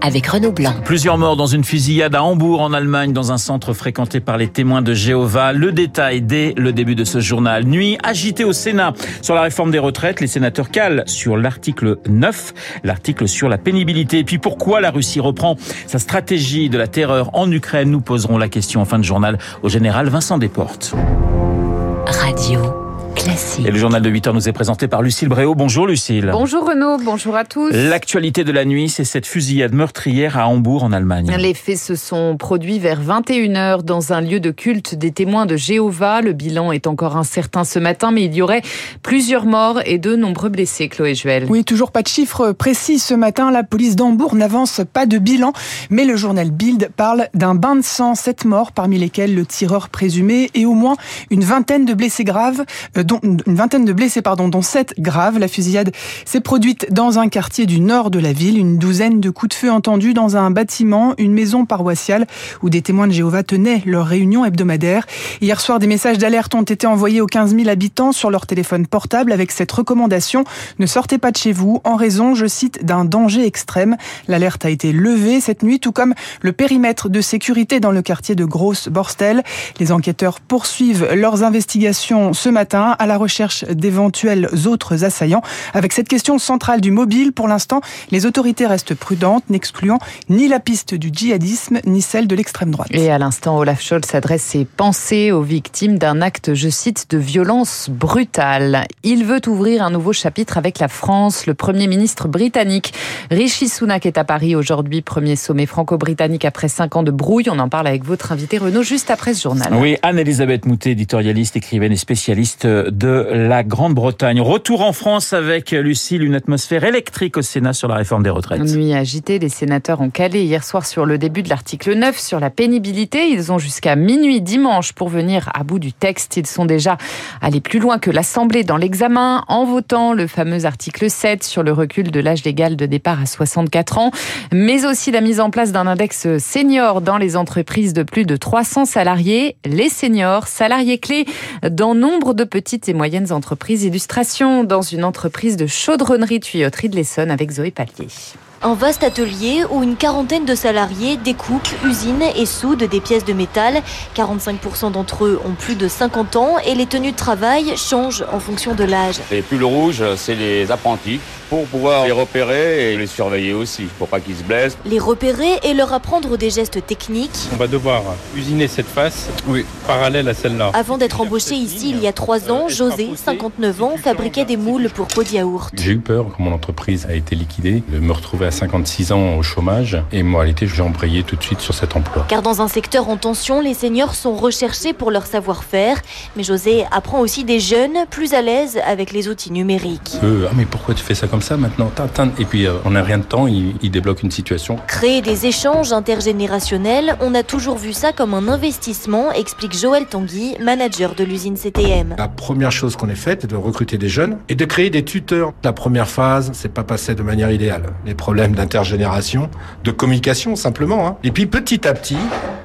avec Renaud Blanc. Plusieurs morts dans une fusillade à Hambourg en Allemagne dans un centre fréquenté par les témoins de Jéhovah. Le détail dès le début de ce journal. Nuit agitée au Sénat sur la réforme des retraites. Les sénateurs calent sur l'article 9, l'article sur la pénibilité. Et puis pourquoi la Russie reprend sa stratégie de la terreur en Ukraine? Nous poserons la question en fin de journal au général Vincent Desportes. Radio. Classique. Et le journal de 8 heures nous est présenté par Lucille Bréau. Bonjour Lucille. Bonjour Renaud, bonjour à tous. L'actualité de la nuit, c'est cette fusillade meurtrière à Hambourg en Allemagne. Les faits se sont produits vers 21h dans un lieu de culte des témoins de Jéhovah. Le bilan est encore incertain ce matin, mais il y aurait plusieurs morts et de nombreux blessés, Chloé Juel. Oui, toujours pas de chiffres précis ce matin. La police d'Hambourg n'avance pas de bilan, mais le journal Bild parle d'un bain de sang, sept morts, parmi lesquels le tireur présumé et au moins une vingtaine de blessés graves une vingtaine de blessés, pardon, dont sept graves. La fusillade s'est produite dans un quartier du nord de la ville. Une douzaine de coups de feu entendus dans un bâtiment, une maison paroissiale où des témoins de Jéhovah tenaient leur réunion hebdomadaire. Hier soir, des messages d'alerte ont été envoyés aux 15 000 habitants sur leur téléphone portable avec cette recommandation ne sortez pas de chez vous en raison, je cite, d'un danger extrême. L'alerte a été levée cette nuit, tout comme le périmètre de sécurité dans le quartier de Grosse Borstel. Les enquêteurs poursuivent leurs investigations ce matin à la recherche d'éventuels autres assaillants. Avec cette question centrale du mobile, pour l'instant, les autorités restent prudentes, n'excluant ni la piste du djihadisme, ni celle de l'extrême droite. Et à l'instant, Olaf Scholz adresse ses pensées aux victimes d'un acte, je cite, de violence brutale. Il veut ouvrir un nouveau chapitre avec la France. Le Premier ministre britannique, Rishi Sunak, est à Paris aujourd'hui. Premier sommet franco-britannique après cinq ans de brouille. On en parle avec votre invité Renaud juste après ce journal. Oui, Anne-Elisabeth Moutet, éditorialiste, écrivaine et spécialiste de la Grande-Bretagne. Retour en France avec Lucille, une atmosphère électrique au Sénat sur la réforme des retraites. Nuit agitée, les sénateurs ont calé hier soir sur le début de l'article 9 sur la pénibilité. Ils ont jusqu'à minuit dimanche pour venir à bout du texte. Ils sont déjà allés plus loin que l'Assemblée dans l'examen en votant le fameux article 7 sur le recul de l'âge légal de départ à 64 ans, mais aussi la mise en place d'un index senior dans les entreprises de plus de 300 salariés. Les seniors, salariés clés dans nombre de petits petites et moyennes entreprises. Illustration dans une entreprise de chaudronnerie-tuyauterie de l'Essonne avec Zoé Pallier. Un vaste atelier où une quarantaine de salariés découpent, usinent et soudent des pièces de métal. 45% d'entre eux ont plus de 50 ans et les tenues de travail changent en fonction de l'âge. Les pulls rouges, c'est les apprentis pour pouvoir les repérer et les surveiller aussi, pour pas qu'ils se blessent. Les repérer et leur apprendre des gestes techniques. On va devoir usiner cette face oui. parallèle à celle-là. Avant d'être embauché ici il y a trois ans, José, 59 ans, fabriquait des moules pour pots de yaourt. J'ai eu peur quand mon entreprise a été liquidée de me retrouver à 56 ans au chômage et moi, moralité, j'ai embrayé tout de suite sur cet emploi. Car dans un secteur en tension, les seniors sont recherchés pour leur savoir-faire. Mais José apprend aussi des jeunes plus à l'aise avec les outils numériques. Euh, ah mais pourquoi tu fais ça comme ça maintenant Et puis euh, en un rien de temps, il, il débloque une situation. Créer des échanges intergénérationnels, on a toujours vu ça comme un investissement, explique Joël Tanguy, manager de l'usine CTM. La première chose qu'on ait faite, c'est de recruter des jeunes et de créer des tuteurs. La première phase, c'est pas passé de manière idéale. Les problèmes d'intergénération, de communication simplement. Hein. Et puis petit à petit,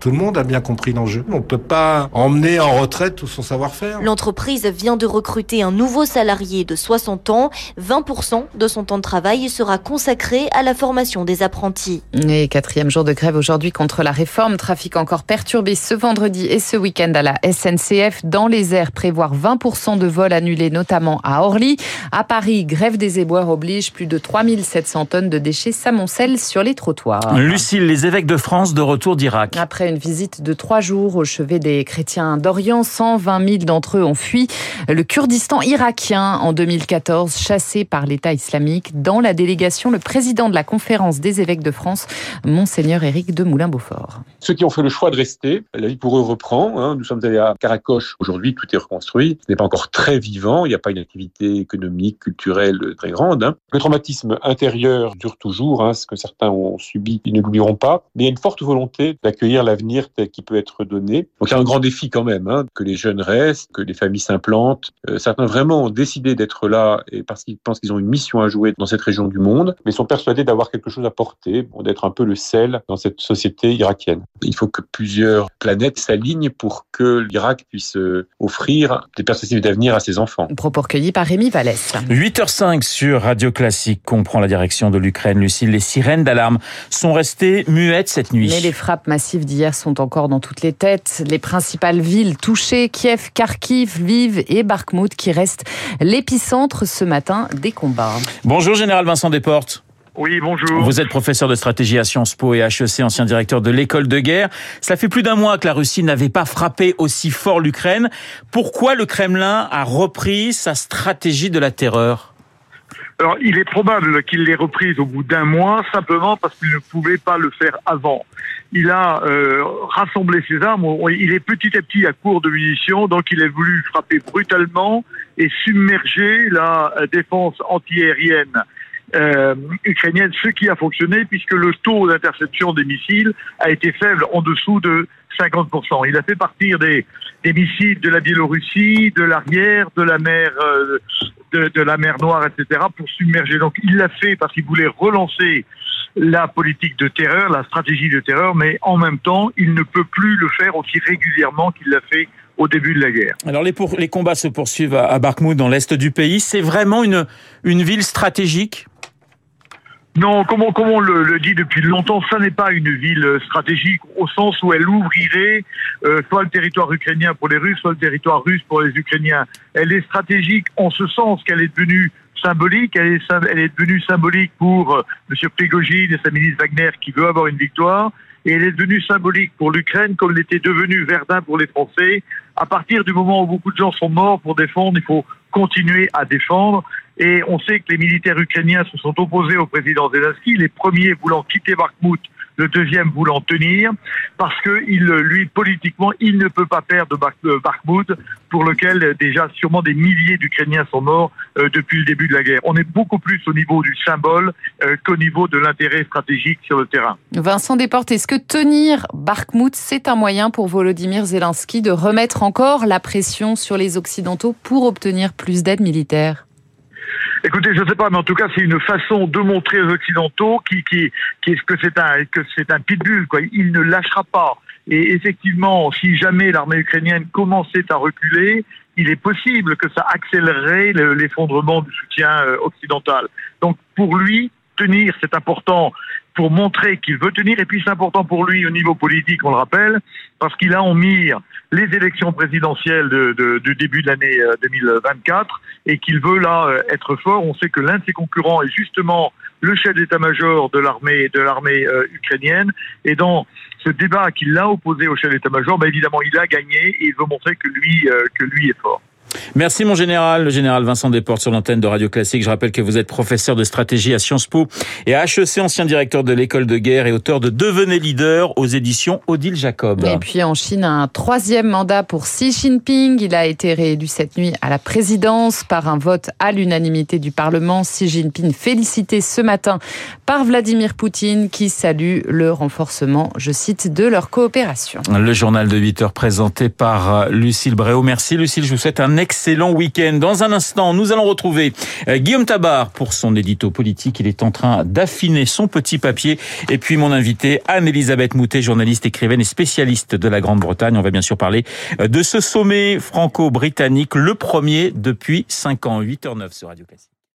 tout le monde a bien compris l'enjeu. On ne peut pas emmener en retraite tout son savoir-faire. L'entreprise vient de recruter un nouveau salarié de 60 ans. 20% de son temps de travail sera consacré à la formation des apprentis. Et quatrième jour de grève aujourd'hui contre la réforme. Trafic encore perturbé ce vendredi et ce week-end à la SNCF. Dans les airs, prévoir 20% de vols annulés, notamment à Orly. À Paris, grève des éboueurs oblige plus de 3700 tonnes de déchets s'amoncellent sur les trottoirs. Lucille, les évêques de France de retour d'Irak. Après une visite de trois jours au chevet des chrétiens d'Orient. 120 000 d'entre eux ont fui le Kurdistan irakien en 2014, chassé par l'État islamique. Dans la délégation, le président de la conférence des évêques de France, Monseigneur Éric de Moulin-Beaufort. Ceux qui ont fait le choix de rester, la vie pour eux reprend. Hein. Nous sommes allés à Caracoche. Aujourd'hui, tout est reconstruit. Ce n'est pas encore très vivant. Il n'y a pas une activité économique, culturelle très grande. Hein. Le traumatisme intérieur dure toujours. Hein. Ce que certains ont subi, ils ne l'oublieront pas. Mais il y a une forte volonté d'accueillir la l'avenir qu'il peut être donné. Donc il y a un grand défi quand même, hein, que les jeunes restent, que les familles s'implantent. Euh, certains vraiment ont décidé d'être là et parce qu'ils pensent qu'ils ont une mission à jouer dans cette région du monde, mais sont persuadés d'avoir quelque chose à porter, d'être un peu le sel dans cette société irakienne. Il faut que plusieurs planètes s'alignent pour que l'Irak puisse euh, offrir des perspectives d'avenir à ses enfants. Propos recueillis par Rémi Vallès. 8h05 sur Radio Classique. On prend la direction de l'Ukraine. Lucille, les sirènes d'alarme sont restées muettes cette nuit. Mais les frappes massives d'hier sont encore dans toutes les têtes. Les principales villes touchées, Kiev, Kharkiv, Lviv et Bakhmut, qui restent l'épicentre ce matin des combats. Bonjour, Général Vincent Desportes. Oui, bonjour. Vous êtes professeur de stratégie à Sciences Po et HEC, ancien directeur de l'école de guerre. Ça fait plus d'un mois que la Russie n'avait pas frappé aussi fort l'Ukraine. Pourquoi le Kremlin a repris sa stratégie de la terreur? Alors, il est probable qu'il l'ait reprise au bout d'un mois, simplement parce qu'il ne pouvait pas le faire avant. Il a euh, rassemblé ses armes. Il est petit à petit à court de munitions, donc il a voulu frapper brutalement et submerger la défense antiaérienne euh, ukrainienne, ce qui a fonctionné puisque le taux d'interception des missiles a été faible en dessous de 50%. Il a fait partir des, des missiles de la Biélorussie, de l'arrière, de la mer, euh, de, de, la mer Noire, etc., pour submerger. Donc il l'a fait parce qu'il voulait relancer la politique de terreur, la stratégie de terreur, mais en même temps, il ne peut plus le faire aussi régulièrement qu'il l'a fait au début de la guerre. Alors les, pour, les combats se poursuivent à, à Bakhmut, dans l'est du pays. C'est vraiment une, une ville stratégique? Non, comme on, comme on le, le, dit depuis longtemps, ça n'est pas une ville stratégique au sens où elle ouvrirait euh, soit le territoire ukrainien pour les Russes, soit le territoire russe pour les Ukrainiens. Elle est stratégique en ce sens qu'elle est devenue symbolique. Elle est, elle est devenue symbolique pour euh, M. Prigogine et sa ministre Wagner qui veut avoir une victoire. Et elle est devenue symbolique pour l'Ukraine comme l'était devenu Verdun pour les Français. À partir du moment où beaucoup de gens sont morts pour défendre, il faut continuer à défendre. Et on sait que les militaires ukrainiens se sont opposés au président Zelensky, les premiers voulant quitter Bakhmut, le deuxième voulant tenir, parce que il, lui, politiquement, il ne peut pas perdre Bakhmut, pour lequel déjà sûrement des milliers d'Ukrainiens sont morts euh, depuis le début de la guerre. On est beaucoup plus au niveau du symbole euh, qu'au niveau de l'intérêt stratégique sur le terrain. Vincent Desportes, est-ce que tenir Bakhmut, c'est un moyen pour Volodymyr Zelensky de remettre encore la pression sur les Occidentaux pour obtenir plus d'aide militaire? Écoutez, je ne sais pas, mais en tout cas, c'est une façon de montrer aux Occidentaux qui, que c'est un, pitbull. Il ne lâchera pas. Et effectivement, si jamais l'armée ukrainienne commençait à reculer, il est possible que ça accélérerait l'effondrement du soutien euh, occidental. Donc, pour lui, c'est important pour montrer qu'il veut tenir. Et puis c'est important pour lui au niveau politique, on le rappelle, parce qu'il a en mire les élections présidentielles de, de, du début de l'année 2024 euh, et qu'il veut là euh, être fort. On sait que l'un de ses concurrents est justement le chef d'état-major de l'armée de l'armée euh, ukrainienne. Et dans ce débat qu'il a opposé au chef d'état-major, ben évidemment, il a gagné et il veut montrer que lui est fort. Merci mon général, le général Vincent Desportes sur l'antenne de Radio Classique. Je rappelle que vous êtes professeur de stratégie à Sciences Po et à HEC, ancien directeur de l'école de guerre et auteur de Devenez leader aux éditions Odile Jacob. Et puis en Chine, un troisième mandat pour Xi Jinping. Il a été réélu cette nuit à la présidence par un vote à l'unanimité du Parlement. Xi Jinping félicité ce matin par Vladimir Poutine qui salue le renforcement, je cite, de leur coopération. Le journal de 8 heures présenté par Lucille Bréau. Merci Lucille, je vous souhaite un excellent week-end. Dans un instant, nous allons retrouver euh, Guillaume Tabar pour son édito politique. Il est en train d'affiner son petit papier. Et puis mon invité, Anne-Elisabeth Moutet, journaliste, écrivaine et spécialiste de la Grande-Bretagne. On va bien sûr parler euh, de ce sommet franco-britannique, le premier depuis 5 ans, 8h09 sur Radio Classique.